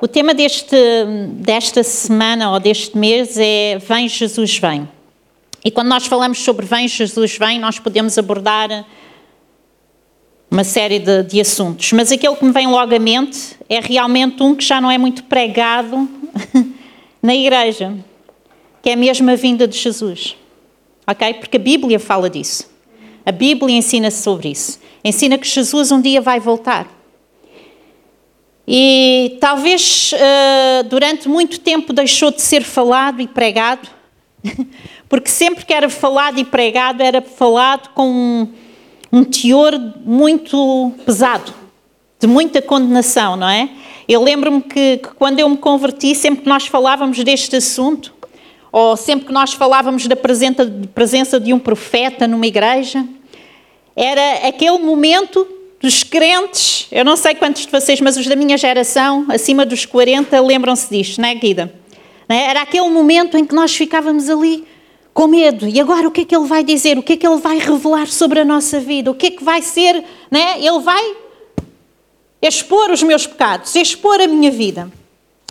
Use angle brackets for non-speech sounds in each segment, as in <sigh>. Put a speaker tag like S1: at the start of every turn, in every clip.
S1: O tema deste, desta semana ou deste mês é Vem Jesus Vem. E quando nós falamos sobre Vem Jesus Vem, nós podemos abordar uma série de, de, assuntos. Mas aquele que me vem logo à mente é realmente um que já não é muito pregado <laughs> na igreja, que é mesmo a vinda de Jesus. Ok? Porque a Bíblia fala disso. A Bíblia ensina sobre isso. Ensina que Jesus um dia vai voltar. E talvez uh, durante muito tempo deixou de ser falado e pregado, <laughs> porque sempre que era falado e pregado, era falado com um, um teor muito pesado, de muita condenação, não é? Eu lembro-me que, que quando eu me converti, sempre que nós falávamos deste assunto, ou sempre que nós falávamos da presença, de um profeta numa igreja, era aquele momento dos crentes, eu não sei quantos de vocês, mas os da minha geração, acima dos 40, lembram-se disto, não é, Guida? É? Era aquele momento em que nós ficávamos ali com medo. E agora o que é que ele vai dizer? O que é que ele vai revelar sobre a nossa vida? O que é que vai ser? Né? Ele vai expor os meus pecados, expor a minha vida.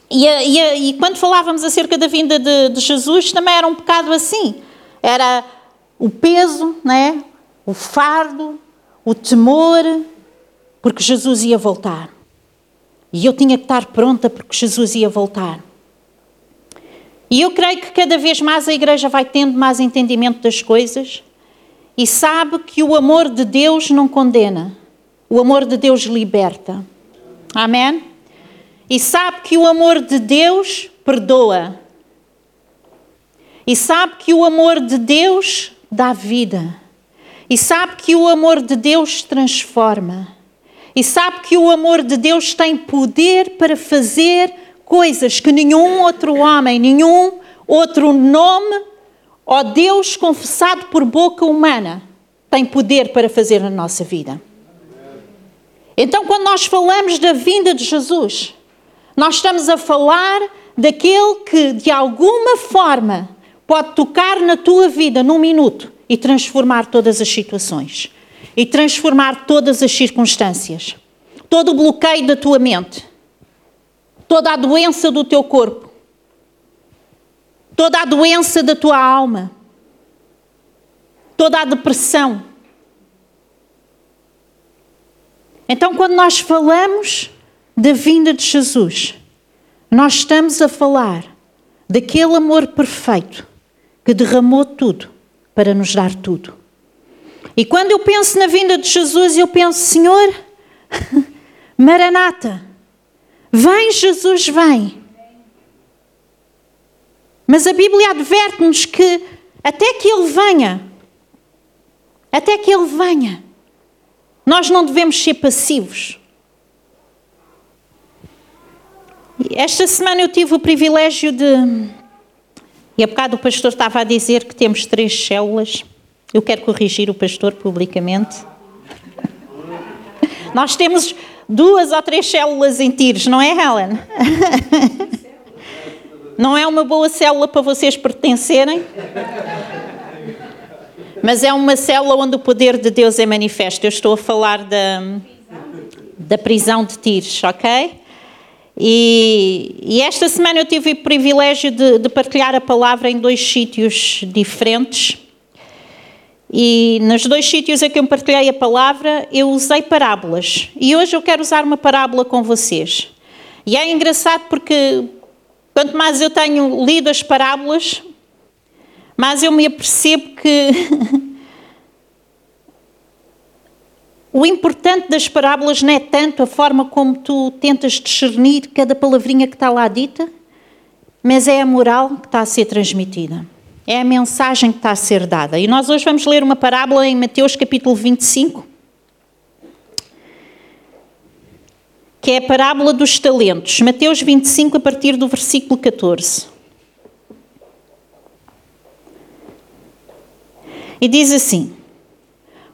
S1: E, e, e quando falávamos acerca da vinda de, de, Jesus, também era um pecado assim. Era o peso, né? o fardo, o temor, porque Jesus ia voltar. E eu tinha que estar pronta porque Jesus ia voltar. E eu creio que cada vez mais a igreja vai tendo mais entendimento das coisas e sabe que o amor de Deus não condena, o amor de Deus liberta. Amém? E sabe que o amor de Deus perdoa. E sabe que o amor de Deus dá vida. E sabe que o amor de Deus transforma e sabe que o amor de Deus tem poder para fazer coisas que nenhum outro homem, nenhum outro nome ou Deus confessado por boca humana tem poder para fazer na nossa vida. Então, quando nós falamos da vinda de Jesus, nós estamos a falar daquele que de alguma forma pode tocar na tua vida num minuto e transformar todas as situações e transformar todas as circunstâncias, todo o bloqueio da tua mente, toda a doença do teu corpo, toda a doença da tua alma, toda a depressão. Então, quando nós falamos da vinda de Jesus, nós estamos a falar daquele amor perfeito que derramou tudo para nos dar tudo. E quando eu penso na vinda de Jesus, eu penso, Senhor, <laughs> Maranata, vem Jesus, vem. Mas a Bíblia adverte-nos que até que Ele venha, até que Ele venha, nós não devemos ser passivos. Esta semana eu tive o privilégio de. E há bocado o pastor estava a dizer que temos três células. Eu quero corrigir o pastor publicamente. Nós temos duas ou três células em tiros, não é, Helen? Não é uma boa célula para vocês pertencerem? Mas é uma célula onde o poder de Deus é manifesto. Eu estou a falar da, da prisão de tiros, ok? E, e, esta semana eu tive o privilégio de, de partilhar a palavra em dois sítios diferentes. E nos dois sítios em que eu partilhei a palavra, eu usei parábolas. E hoje eu quero usar uma parábola com vocês. E é engraçado porque quanto mais eu tenho lido as parábolas, mais eu me apercebo que <laughs> o importante das parábolas não é tanto a forma como tu tentas discernir cada palavrinha que está lá dita, mas é a moral que está a ser transmitida. É a mensagem que está a ser dada. E nós hoje vamos ler uma parábola em Mateus capítulo 25, que é a parábola dos talentos. Mateus 25, a partir do versículo 14. E diz assim: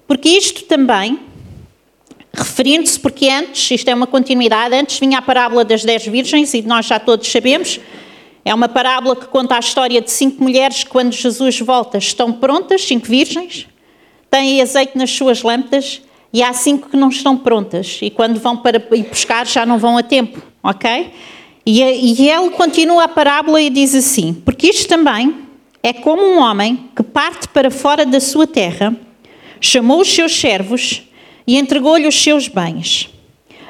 S1: Porque isto também, referindo-se, porque antes, isto é uma continuidade, antes vinha a parábola das dez virgens, e nós já todos sabemos, é uma parábola que conta a história de cinco mulheres que, quando Jesus volta, estão prontas, cinco virgens, têm azeite nas suas lâmpadas e há cinco que não estão prontas e quando vão para ir buscar já não vão a tempo, ok? E, e ele continua a parábola e diz assim: Porque isto também é como um homem que parte para fora da sua terra, chamou os seus servos e entregou-lhe os seus bens.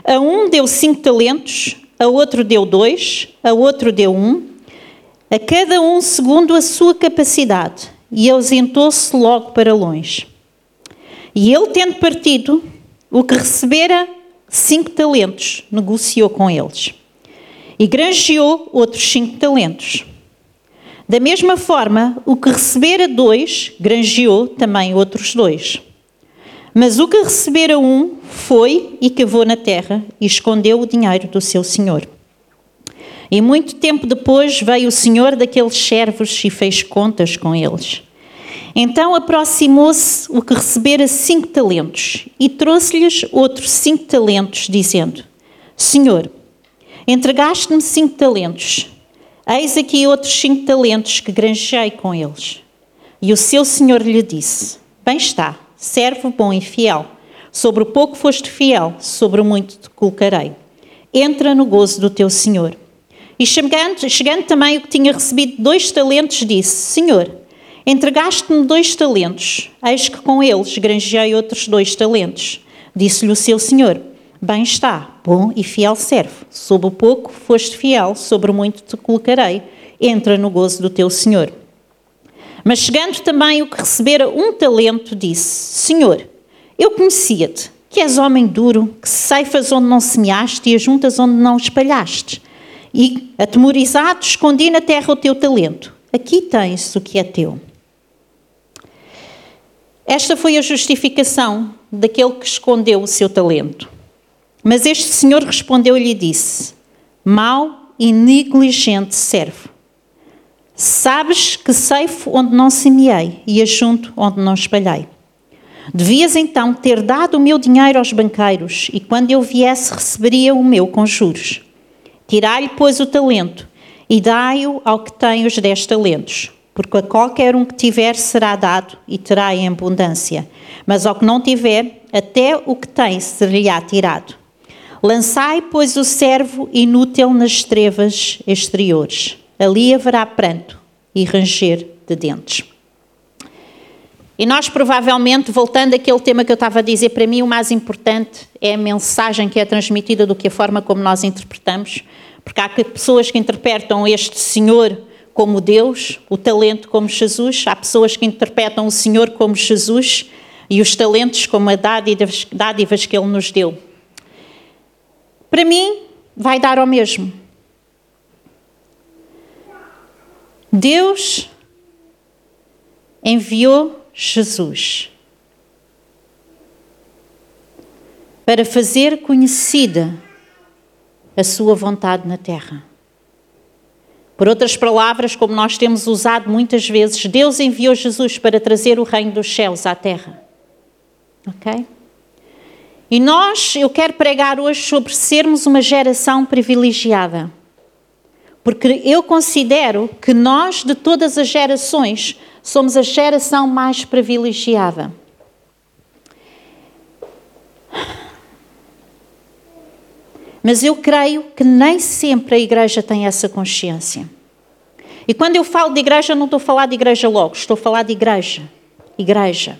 S1: A um deu cinco talentos, a outro deu dois, a outro deu um, a cada um segundo a sua capacidade, e ausentou-se logo para longe. E ele, tendo partido, o que recebera cinco talentos, negociou com eles. E granjeou outros cinco talentos. Da mesma forma, o que recebera dois, granjeou também outros dois. Mas o que recebera um, foi e cavou na terra e escondeu o dinheiro do seu senhor. E muito tempo depois veio o senhor daqueles servos e fez contas com eles. Então aproximou-se o que recebera cinco talentos e trouxe-lhes outros cinco talentos, dizendo: Senhor, entregaste-me cinco talentos, eis aqui outros cinco talentos que granjei com eles. E o seu senhor lhe disse: Bem está, servo bom e fiel. Sobre o pouco foste fiel, sobre o muito te colocarei. Entra no gozo do teu senhor. E chegando, chegando também o que tinha recebido dois talentos, disse: Senhor, Entregaste-me dois talentos, eis que com eles granjeei outros dois talentos. Disse-lhe o seu senhor: Bem está, bom e fiel servo. Sob o pouco foste fiel, sobre muito te colocarei. Entra no gozo do teu senhor. Mas chegando também o que recebera um talento, disse: Senhor, eu conhecia-te, que és homem duro, que ceifas onde não semeaste e ajuntas onde não espalhaste. E, atemorizado, escondi na terra o teu talento. Aqui tens o que é teu. Esta foi a justificação daquele que escondeu o seu talento. Mas este senhor respondeu-lhe e disse: Mau e negligente servo. Sabes que ceifo onde não semeei e ajunto onde não espalhei. Devias então ter dado o meu dinheiro aos banqueiros, e quando eu viesse receberia o meu com juros. Tirai-lhe, pois, o talento, e dai-o ao que tem os dez talentos porque a qualquer um que tiver será dado e terá em abundância, mas ao que não tiver, até o que tem será tirado. Lançai, pois, o servo inútil nas trevas exteriores. Ali haverá pranto e ranger de dentes. E nós, provavelmente, voltando àquele tema que eu estava a dizer, para mim o mais importante é a mensagem que é transmitida do que a forma como nós interpretamos, porque há pessoas que interpretam este Senhor como Deus, o talento como Jesus. Há pessoas que interpretam o Senhor como Jesus e os talentos como a dádivas, dádivas que Ele nos deu. Para mim, vai dar ao mesmo. Deus enviou Jesus para fazer conhecida a sua vontade na terra. Por outras palavras, como nós temos usado muitas vezes, Deus enviou Jesus para trazer o reino dos céus à terra. Ok? E nós, eu quero pregar hoje sobre sermos uma geração privilegiada. Porque eu considero que nós, de todas as gerações, somos a geração mais privilegiada. Mas eu creio que nem sempre a igreja tem essa consciência. E quando eu falo de igreja, não estou a falar de igreja logo, estou a falar de igreja. Igreja.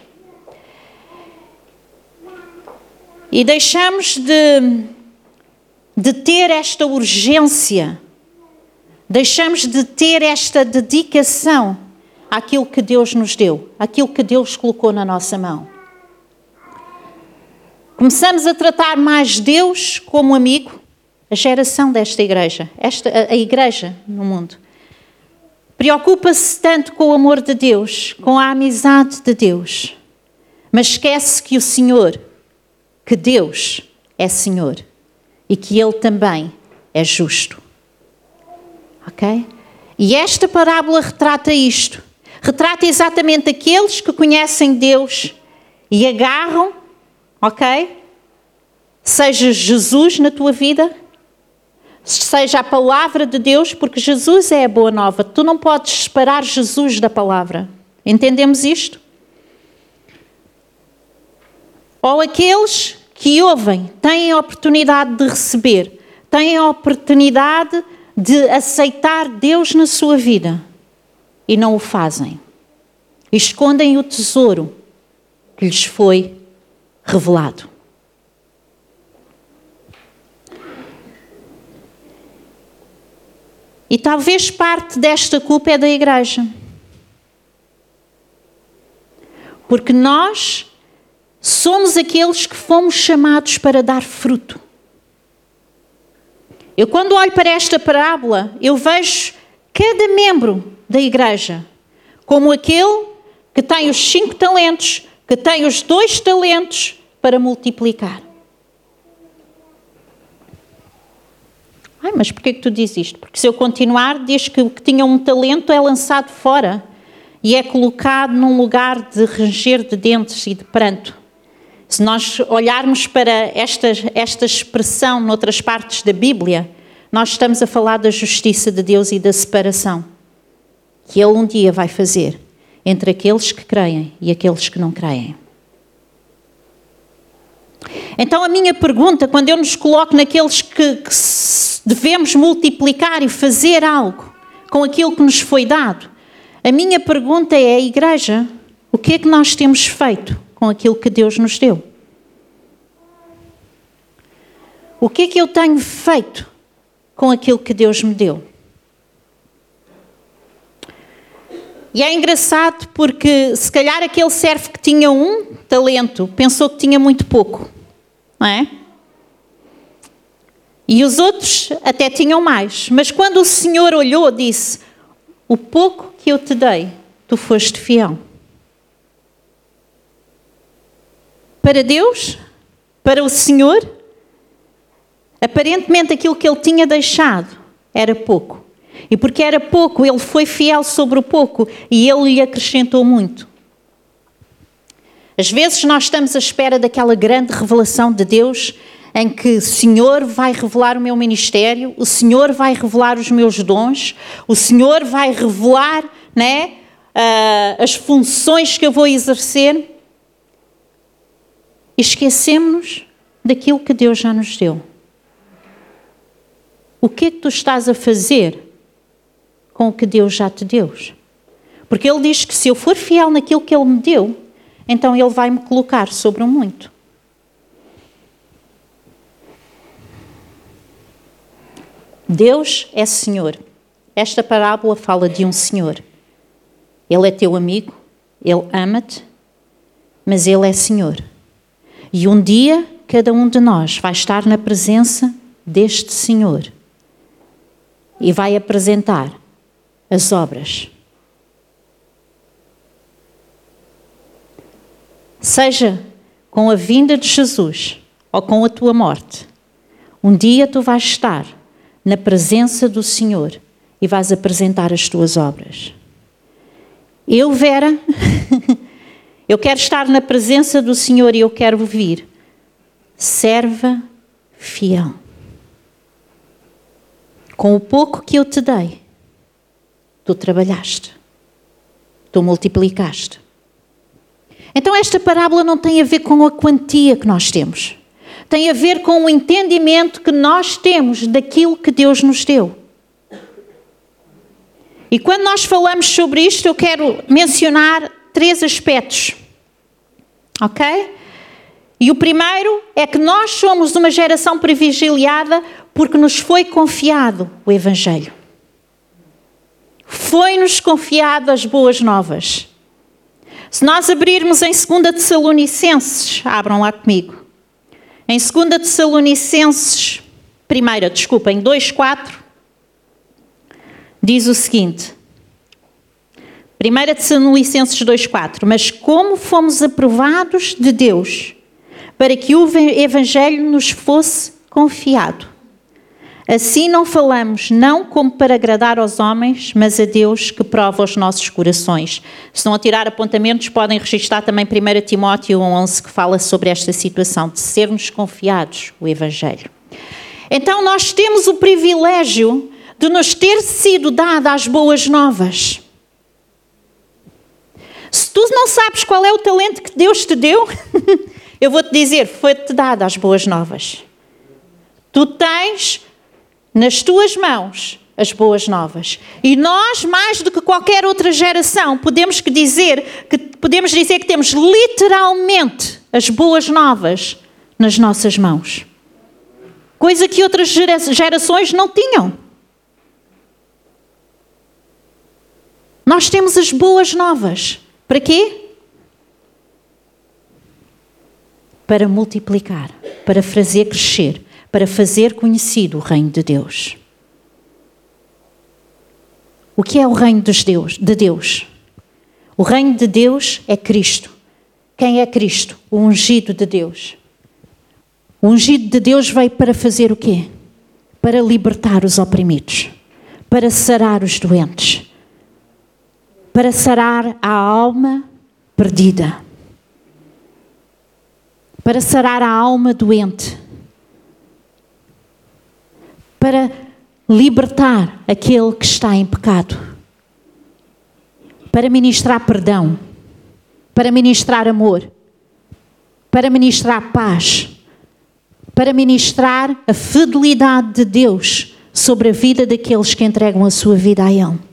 S1: E deixamos de, de ter esta urgência, deixamos de ter esta dedicação àquilo que Deus nos deu, àquilo que Deus colocou na nossa mão. Começamos a tratar mais Deus como amigo, a geração desta igreja, esta, a, a igreja no mundo. Preocupa-se tanto com o amor de Deus, com a amizade de Deus, mas esquece que o Senhor, que Deus é Senhor e que Ele também é justo. Ok? E esta parábola retrata isto. Retrata exatamente aqueles que conhecem Deus e agarram ok? Seja Jesus na tua vida, seja a palavra de Deus, porque Jesus é a boa nova. Tu não podes separar Jesus da palavra. Entendemos isto? Ou aqueles que ouvem, têm a oportunidade de receber, têm a oportunidade de aceitar Deus na sua vida e não o fazem. Escondem o tesouro que lhes foi revelado. E talvez parte desta culpa é da igreja. Porque nós somos aqueles que fomos chamados para dar fruto. Eu, quando olho para esta parábola, eu vejo cada membro da igreja como aquele que tem os cinco talentos, que tem os dois talentos para multiplicar. Ai, mas porquê que tu dizes isto? Porque se eu continuar, diz que o que tinha um talento é lançado fora e é colocado num lugar de ranger de dentes e de pranto. Se nós olharmos para esta, esta expressão noutras partes da Bíblia, nós estamos a falar da justiça de Deus e da separação que Ele um dia vai fazer entre aqueles que creem e aqueles que não creem. Então, a minha pergunta, quando eu nos coloco naqueles que, que devemos multiplicar e fazer algo com aquilo que nos foi dado, a minha pergunta é: igreja, o que é que nós temos feito com aquilo que Deus nos deu? O que é que eu tenho feito com aquilo que Deus me deu? E é engraçado porque se calhar aquele servo que tinha um talento pensou que tinha muito pouco, não é? E os outros até tinham mais. Mas quando o Senhor olhou, disse: O pouco que eu te dei, tu foste fiel. Para Deus, para o Senhor, aparentemente aquilo que ele tinha deixado era pouco. E porque era pouco, ele foi fiel sobre o pouco e ele lhe acrescentou muito. Às vezes nós estamos à espera daquela grande revelação de Deus em que o Senhor vai revelar o meu ministério, o Senhor vai revelar os meus dons, o Senhor vai revelar né, uh, as funções que eu vou exercer. E esquecemos daquilo que Deus já nos deu. O que é que tu estás a fazer com o que Deus já te deu. Porque Ele diz que se eu for fiel naquilo que Ele me deu, então Ele vai me colocar sobre um muito. Deus é Senhor. Esta parábola fala de um Senhor. Ele é teu amigo, Ele ama-te, mas Ele é Senhor. E um dia cada um de nós vai estar na presença deste Senhor e vai apresentar as obras. Seja com a vinda de Jesus ou com a tua morte, um dia tu vais estar na presença do Senhor e vais apresentar as tuas obras. Eu, Vera, <laughs> eu quero estar na presença do Senhor e eu quero ouvir. Serva fiel. Com o pouco que eu te dei, tu trabalhaste, tu multiplicaste. Então, esta parábola não tem a ver com a quantia que nós temos, tem a ver com o entendimento que nós temos daquilo que Deus nos deu. E quando nós falamos sobre isto, eu quero mencionar três aspectos. Ok? E o primeiro é que nós somos uma geração privilegiada porque nos foi confiado o Evangelho foi-nos confiado as boas novas. Se nós abrirmos em 2 Tessalonicenses, abram lá comigo. Em 2 Tessalonicenses, primeira, desculpa, em 2,4, diz o seguinte. 1 Tessalonicenses 2,4 Mas como fomos aprovados de Deus para que o Evangelho nos fosse confiado, Assim não falamos, não como para agradar aos homens, mas a Deus que prova os nossos corações. Se não tirar apontamentos, podem registrar também 1 Timóteo 11, que fala sobre esta situação, de sermos confiados o Evangelho. Então nós temos o privilégio de nos ter sido dada as boas novas. Se tu não sabes qual é o talento que Deus te deu, <laughs> eu vou te dizer, foi-te dada as boas novas. Tu tens nas tuas mãos as boas novas. E nós, mais do que qualquer outra geração, podemos dizer que podemos dizer que temos literalmente as boas novas nas nossas mãos. Coisa que outras gerações não tinham. Nós temos as boas novas. Para quê? Para multiplicar, para fazer crescer, para fazer conhecido o reino de Deus. O que é o reino dos Deus, de Deus? O reino de Deus é Cristo. Quem é Cristo? O ungido de Deus. O ungido de Deus veio para fazer o quê? Para libertar os oprimidos, para sarar os doentes, para sarar a alma perdida, para sarar a alma doente, para libertar aquele que está em pecado, para ministrar perdão, para ministrar amor, para ministrar paz, para ministrar a fidelidade de Deus sobre a vida daqueles que entregam a sua vida a Ele.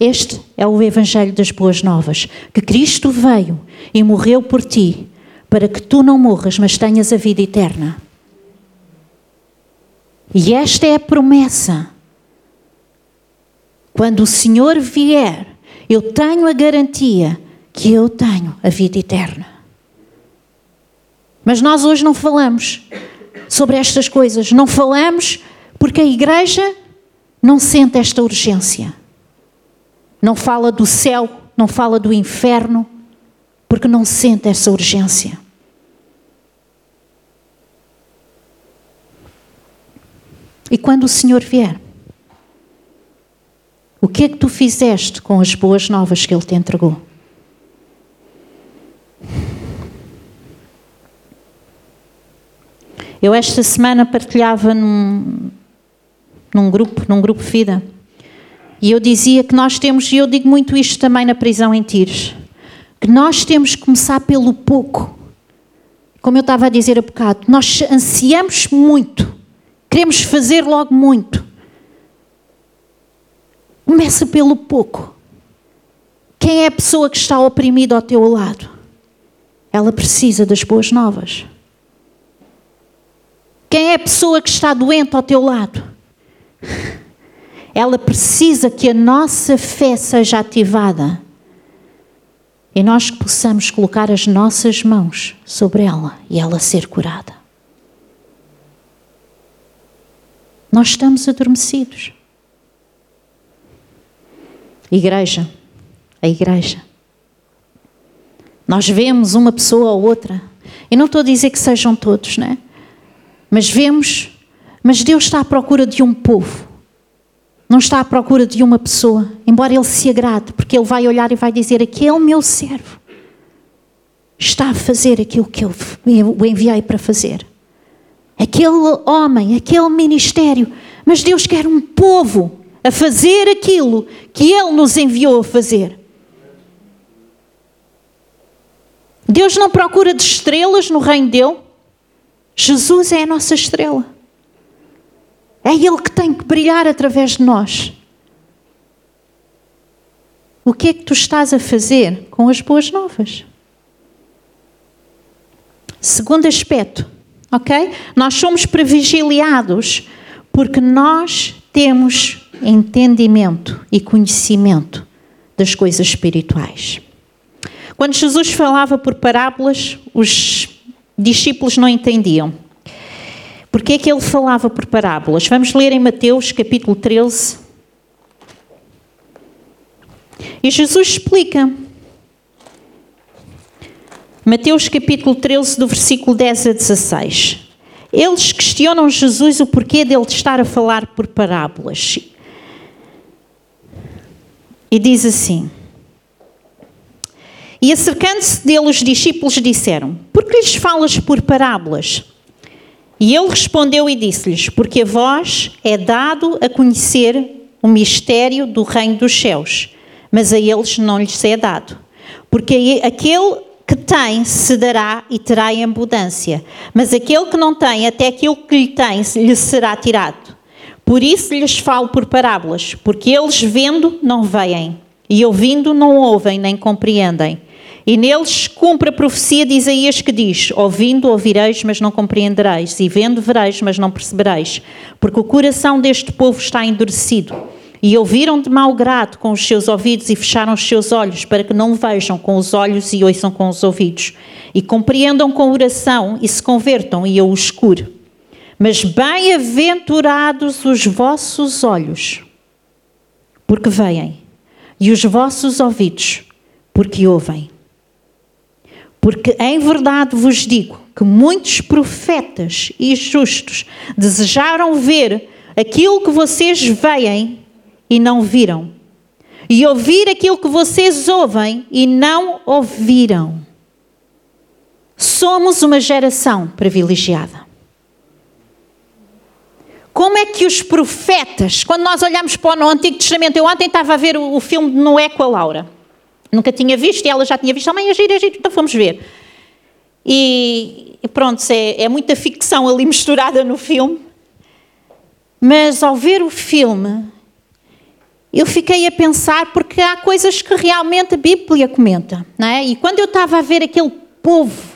S1: Este é o Evangelho das Boas Novas, que Cristo veio e morreu por ti, para que tu não morras, mas tenhas a vida eterna. E esta é a promessa. Quando o Senhor vier, eu tenho a garantia que eu tenho a vida eterna. Mas nós hoje não falamos sobre estas coisas, não falamos porque a igreja não sente esta urgência. Não fala do céu, não fala do inferno, porque não sente essa urgência. E quando o Senhor vier, o que é que tu fizeste com as boas novas que Ele te entregou? Eu esta semana partilhava num, num grupo, num grupo vida, e eu dizia que nós temos, e eu digo muito isto também na prisão em Tires, que nós temos que começar pelo pouco. Como eu estava a dizer há bocado, nós ansiamos muito Queremos fazer logo muito. Começa pelo pouco. Quem é a pessoa que está oprimida ao teu lado? Ela precisa das boas novas. Quem é a pessoa que está doente ao teu lado? Ela precisa que a nossa fé seja ativada e nós possamos colocar as nossas mãos sobre ela e ela ser curada. Nós estamos adormecidos. Igreja, a igreja. Nós vemos uma pessoa ou outra, e não estou a dizer que sejam todos, né? Mas vemos, mas Deus está à procura de um povo. Não está à procura de uma pessoa, embora Ele se agrade, porque Ele vai olhar e vai dizer: Aquele meu servo está a fazer aquilo que eu o enviei para fazer aquele homem, aquele ministério, mas Deus quer um povo a fazer aquilo que Ele nos enviou a fazer. Deus não procura de estrelas no reino dele. Jesus é a nossa estrela. É Ele que tem que brilhar através de nós. O que é que tu estás a fazer com as boas novas? Segundo aspecto, ok? Nós somos privilegiados porque nós temos entendimento e conhecimento das coisas espirituais. Quando Jesus falava por parábolas, os discípulos não entendiam. Porque é que ele falava por parábolas? Vamos ler em Mateus capítulo 13. E Jesus explica Mateus capítulo 13, do versículo 10 a 16. Eles questionam Jesus o porquê dele estar a falar por parábolas. E diz assim: E acercando-se dele, os discípulos disseram: Por que lhes falas por parábolas? E ele respondeu e disse-lhes: Porque a vós é dado a conhecer o mistério do reino dos céus, mas a eles não lhes é dado. Porque aquele que tem se dará e terá em abundância, mas aquele que não tem, até aquilo que lhe tem lhe será tirado. Por isso lhes falo por parábolas, porque eles vendo não veem, e ouvindo não ouvem nem compreendem. E neles cumpre a profecia de Isaías que diz: Ouvindo ouvireis, mas não compreendereis, e vendo vereis, mas não percebereis, porque o coração deste povo está endurecido. E ouviram de mau grado com os seus ouvidos e fecharam os seus olhos, para que não vejam com os olhos e ouçam com os ouvidos, e compreendam com oração e se convertam e eu os cure. Mas bem-aventurados os vossos olhos, porque veem, e os vossos ouvidos, porque ouvem. Porque em verdade vos digo que muitos profetas e justos desejaram ver aquilo que vocês veem e não viram, e ouvir aquilo que vocês ouvem e não ouviram. Somos uma geração privilegiada. Como é que os profetas, quando nós olhamos para o Antigo Testamento, eu ontem estava a ver o, filme de Noé com a Laura. Nunca tinha visto e ela já tinha visto. Oh, mãe, é giro, é então fomos ver. E, e pronto, é, é muita ficção ali <laughs> misturada no filme. Mas ao ver o filme, eu fiquei a pensar, porque há coisas que realmente a Bíblia comenta. Não é? E quando eu estava a ver aquele povo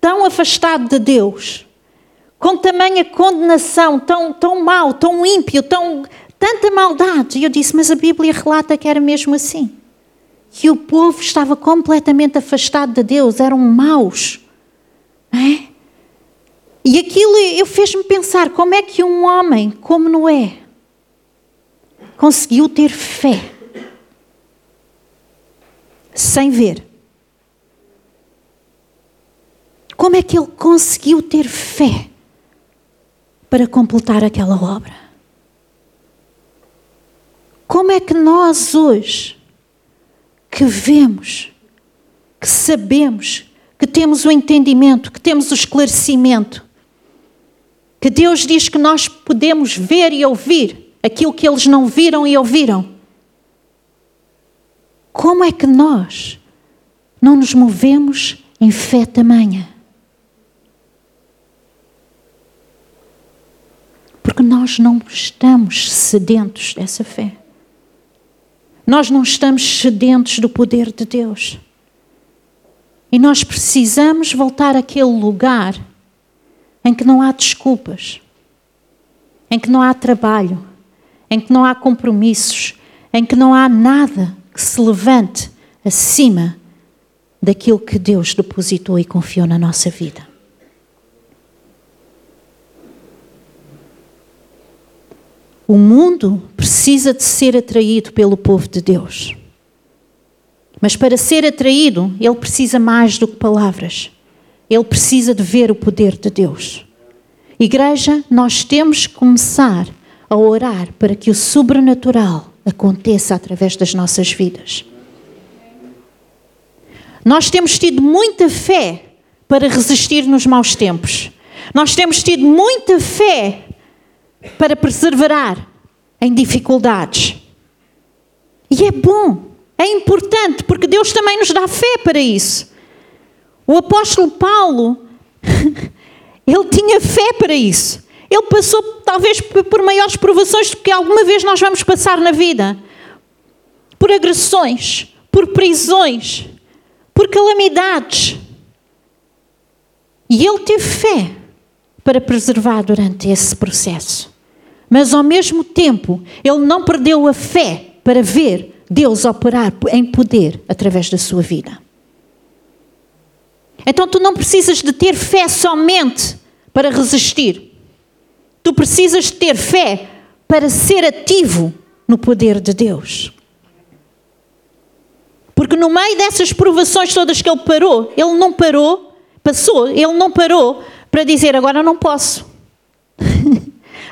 S1: tão afastado de Deus, com tamanha condenação, tão, tão mau, tão ímpio, tão, tanta maldade, eu disse, mas a Bíblia relata que era mesmo assim que o povo estava completamente afastado de Deus, eram maus. É? E aquilo eu fez-me pensar como é que um homem como Noé conseguiu ter fé sem ver. Como é que ele conseguiu ter fé para completar aquela obra? Como é que nós hoje que vemos, que sabemos, que temos o entendimento, que temos o esclarecimento. Que Deus diz que nós podemos ver e ouvir aquilo que eles não viram e ouviram. Como é que nós não nos movemos em fé tamanha? Porque nós não estamos sedentos dessa fé. Nós não estamos sedentos do poder de Deus. E nós precisamos voltar àquele lugar em que não há desculpas, em que não há trabalho, em que não há compromissos, em que não há nada que se levante acima daquilo que Deus depositou e confiou na nossa vida. O mundo precisa de ser atraído pelo povo de Deus. Mas para ser atraído, ele precisa mais do que palavras. Ele precisa de ver o poder de Deus. Igreja, nós temos que começar a orar para que o sobrenatural aconteça através das nossas vidas. Nós temos tido muita fé para resistir nos maus tempos. Nós temos tido muita fé para perseverar em dificuldades. E é bom, é importante, porque Deus também nos dá fé para isso. O apóstolo Paulo, <laughs> ele tinha fé para isso. Ele passou talvez por maiores provações do que alguma vez nós vamos passar na vida. Por agressões, por prisões, por calamidades. E ele teve fé para preservar durante esse processo mas ao mesmo tempo ele não perdeu a fé para ver Deus operar em poder através da sua vida. Então tu não precisas de ter fé somente para resistir. Tu precisas de ter fé para ser ativo no poder de Deus. Porque no meio dessas provações todas que ele parou, ele não parou, passou, ele não parou para dizer agora não posso.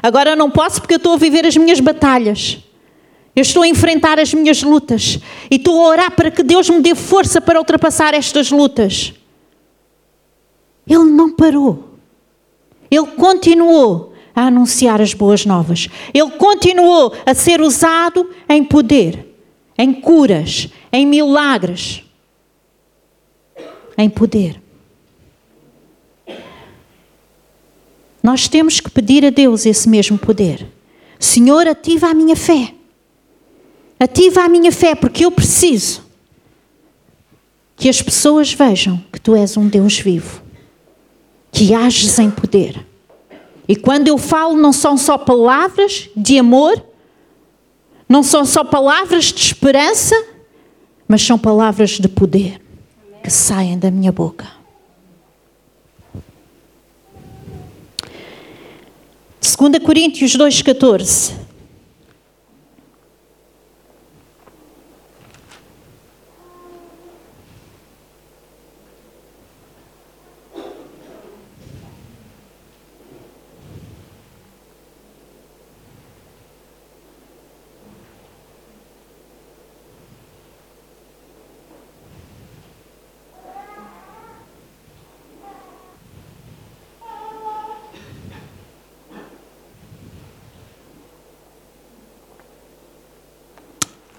S1: Agora não posso porque eu estou a viver as minhas batalhas. Eu estou a enfrentar as minhas lutas e estou a orar para que Deus me dê força para ultrapassar estas lutas. Ele não parou. Ele continuou a anunciar as boas novas. Ele continuou a ser usado em poder, em curas, em milagres, em poder. Nós temos que pedir a Deus esse mesmo poder. Senhor, ativa a minha fé. Ativa a minha fé, porque eu preciso que as pessoas vejam que tu és um Deus vivo, que ages em poder. E quando eu falo, não são só palavras de amor, não são só palavras de esperança, mas são palavras de poder que saem da minha boca. Segunda Coríntios 2:14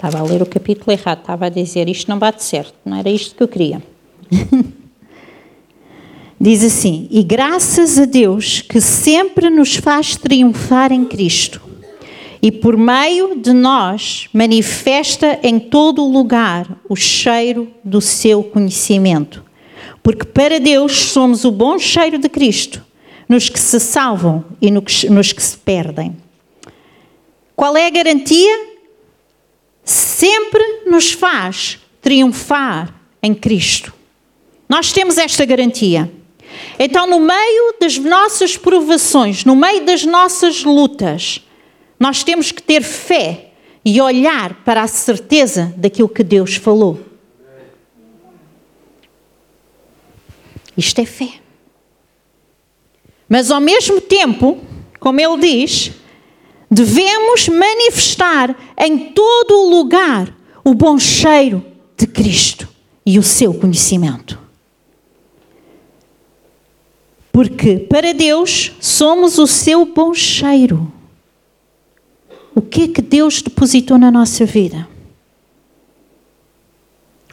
S1: Estava a ler o capítulo errado, estava a dizer isto não bate certo, não era isto que eu queria. <laughs> Diz assim: E graças a Deus que sempre nos faz triunfar em Cristo, e por meio de nós manifesta em todo lugar o cheiro do seu conhecimento. Porque para Deus somos o bom cheiro de Cristo, nos que se salvam e nos que se perdem. Qual é a garantia? Sempre nos faz triunfar em Cristo. Nós temos esta garantia. Então, no meio das nossas provações, no meio das nossas lutas, nós temos que ter fé e olhar para a certeza daquilo que Deus falou. Isto é fé. Mas ao mesmo tempo, como ele diz, devemos manifestar em todo o lugar o bom cheiro de Cristo e o seu conhecimento. Porque para Deus somos o seu bom cheiro. O que é que Deus depositou na nossa vida?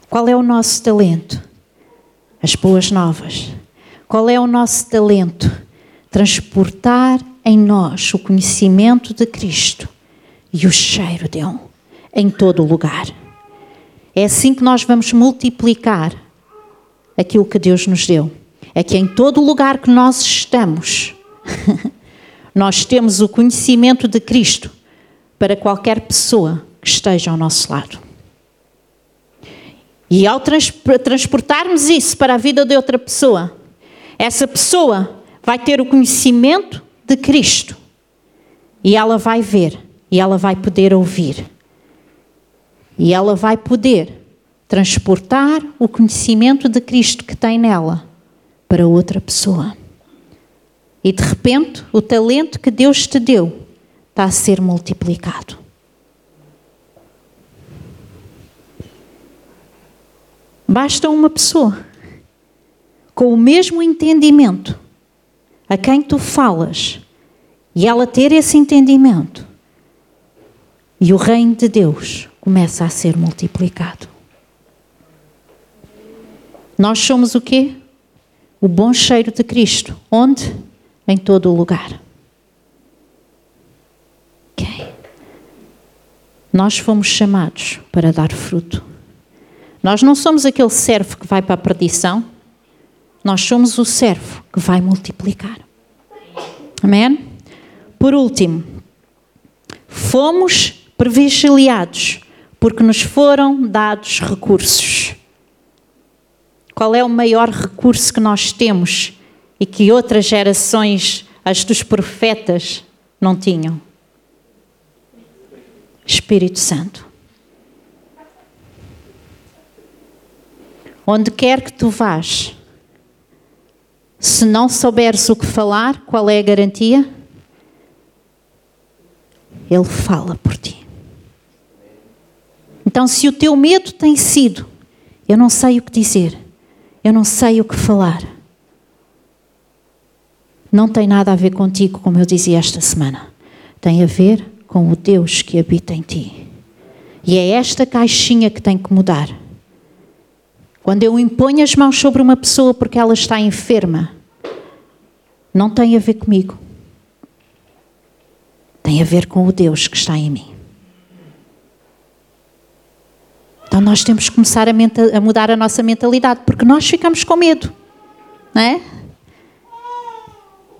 S1: Qual é o nosso talento? As boas novas. Qual é o nosso talento? Transportar em nós o conhecimento de Cristo e o cheiro dele em todo o lugar. É assim que nós vamos multiplicar aquilo que Deus nos deu. É que em todo lugar que nós estamos, <laughs> nós temos o conhecimento de Cristo para qualquer pessoa que esteja ao nosso lado. E ao trans transportarmos isso para a vida de outra pessoa, essa pessoa vai ter o conhecimento de Cristo. E ela vai ver, e ela vai poder ouvir. E ela vai poder transportar o conhecimento de Cristo que tem nela para outra pessoa. E de repente, o talento que Deus te deu está a ser multiplicado. Basta uma pessoa com o mesmo entendimento a quem tu falas e ela ter esse entendimento, e o reino de Deus começa a ser multiplicado. Nós somos o quê? O bom cheiro de Cristo. Onde? Em todo o lugar. Okay. Nós fomos chamados para dar fruto. Nós não somos aquele servo que vai para a perdição. Nós somos o servo que vai multiplicar. Amém? Por último, fomos privilegiados porque nos foram dados recursos. Qual é o maior recurso que nós temos e que outras gerações, as dos profetas, não tinham? Espírito Santo. Onde quer que tu vás, se não souberes o que falar, qual é a garantia? Ele fala por ti. Então, se o teu medo tem sido, eu não sei o que dizer, eu não sei o que falar, não tem nada a ver contigo, como eu dizia esta semana. Tem a ver com o Deus que habita em ti. E é esta caixinha que tem que mudar. Quando eu imponho as mãos sobre uma pessoa porque ela está enferma, não tem a ver comigo. tem a ver com o Deus que está em mim. Então nós temos que começar a, a mudar a nossa mentalidade, porque nós ficamos com medo, não é?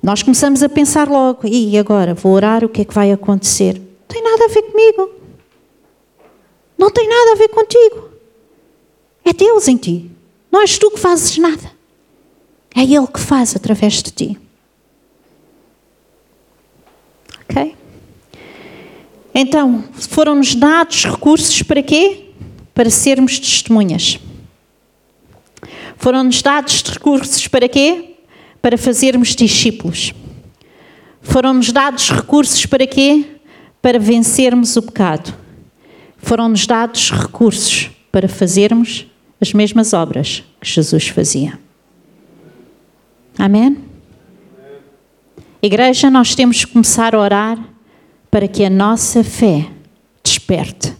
S1: Nós começamos a pensar logo, e agora vou orar, o que é que vai acontecer? Não tem nada a ver comigo. Não tem nada a ver contigo. É Deus em ti. Não és tu que fazes nada. É Ele que faz através de ti. Ok? Então, foram-nos dados recursos para quê? Para sermos testemunhas. Foram-nos dados recursos para quê? para fazermos discípulos. Foram-nos dados recursos para quê? Para vencermos o pecado. Foram-nos dados recursos para fazermos as mesmas obras que Jesus fazia. Amém? Igreja, nós temos que começar a orar para que a nossa fé desperte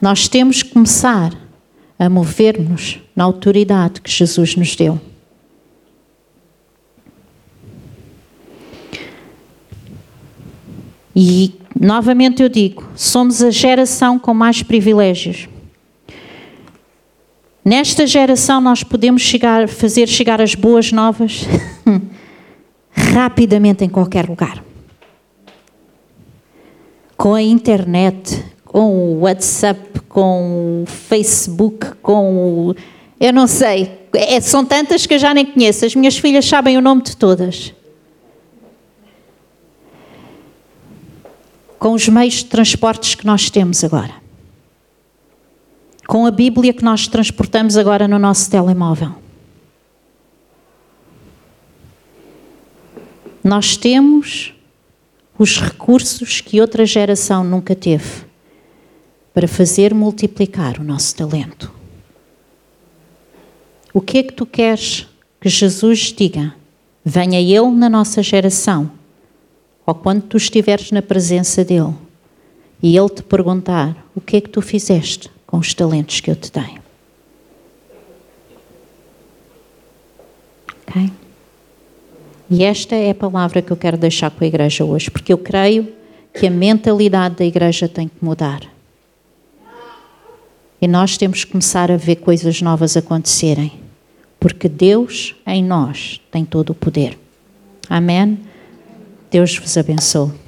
S1: Nós temos que começar a mover-nos na autoridade que Jesus nos deu. E novamente eu digo: somos a geração com mais privilégios. Nesta geração nós podemos chegar, fazer chegar as boas novas <laughs> rapidamente em qualquer lugar. Com a internet, com o WhatsApp, com o Facebook, com o. Eu não sei. É, são tantas que eu já nem conheço. As minhas filhas sabem o nome de todas. Com os meios de transportes que nós temos agora. Com a Bíblia que nós transportamos agora no nosso telemóvel. Nós temos os recursos que outra geração nunca teve para fazer multiplicar o nosso talento. O que é que tu queres que Jesus diga? Venha Ele na nossa geração, ou quando tu estiveres na presença dEle, e Ele te perguntar: o que é que tu fizeste com os talentos que eu te dei? Ok? E esta é a palavra que eu quero deixar com a igreja hoje, porque eu creio que a mentalidade da igreja tem que mudar. E nós temos que começar a ver coisas novas acontecerem. Porque Deus em nós tem todo o poder. Amém? Deus vos abençoe.